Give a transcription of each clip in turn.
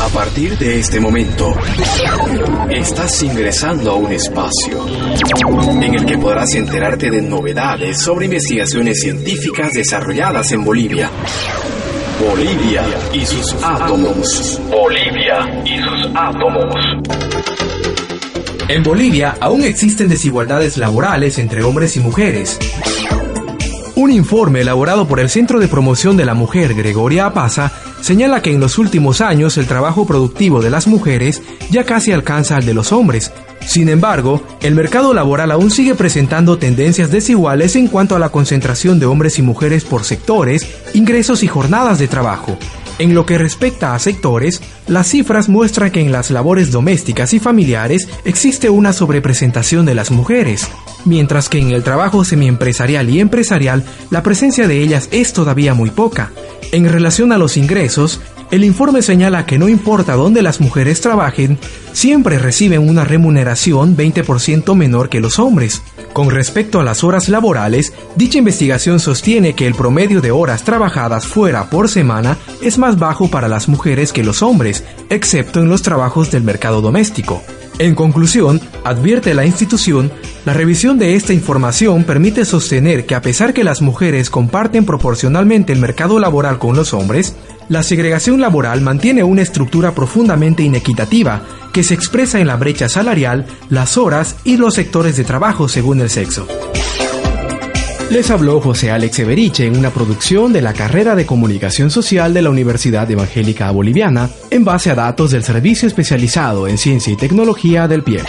A partir de este momento, estás ingresando a un espacio en el que podrás enterarte de novedades sobre investigaciones científicas desarrolladas en Bolivia. Bolivia y sus átomos. Bolivia y sus átomos. En Bolivia aún existen desigualdades laborales entre hombres y mujeres. Un informe elaborado por el Centro de Promoción de la Mujer Gregoria Apaza señala que en los últimos años el trabajo productivo de las mujeres ya casi alcanza al de los hombres. Sin embargo, el mercado laboral aún sigue presentando tendencias desiguales en cuanto a la concentración de hombres y mujeres por sectores, ingresos y jornadas de trabajo. En lo que respecta a sectores, las cifras muestran que en las labores domésticas y familiares existe una sobrepresentación de las mujeres, mientras que en el trabajo semiempresarial y empresarial la presencia de ellas es todavía muy poca. En relación a los ingresos, el informe señala que no importa dónde las mujeres trabajen, siempre reciben una remuneración 20% menor que los hombres. Con respecto a las horas laborales, dicha investigación sostiene que el promedio de horas trabajadas fuera por semana es más bajo para las mujeres que los hombres, excepto en los trabajos del mercado doméstico. En conclusión, advierte la institución, la revisión de esta información permite sostener que a pesar que las mujeres comparten proporcionalmente el mercado laboral con los hombres, la segregación laboral mantiene una estructura profundamente inequitativa que se expresa en la brecha salarial, las horas y los sectores de trabajo según el sexo. Les habló José Alex Everiche en una producción de la carrera de Comunicación Social de la Universidad Evangélica Boliviana en base a datos del Servicio Especializado en Ciencia y Tecnología del PIE.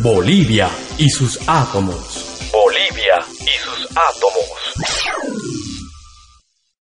Bolivia y sus átomos. Bolivia y sus átomos.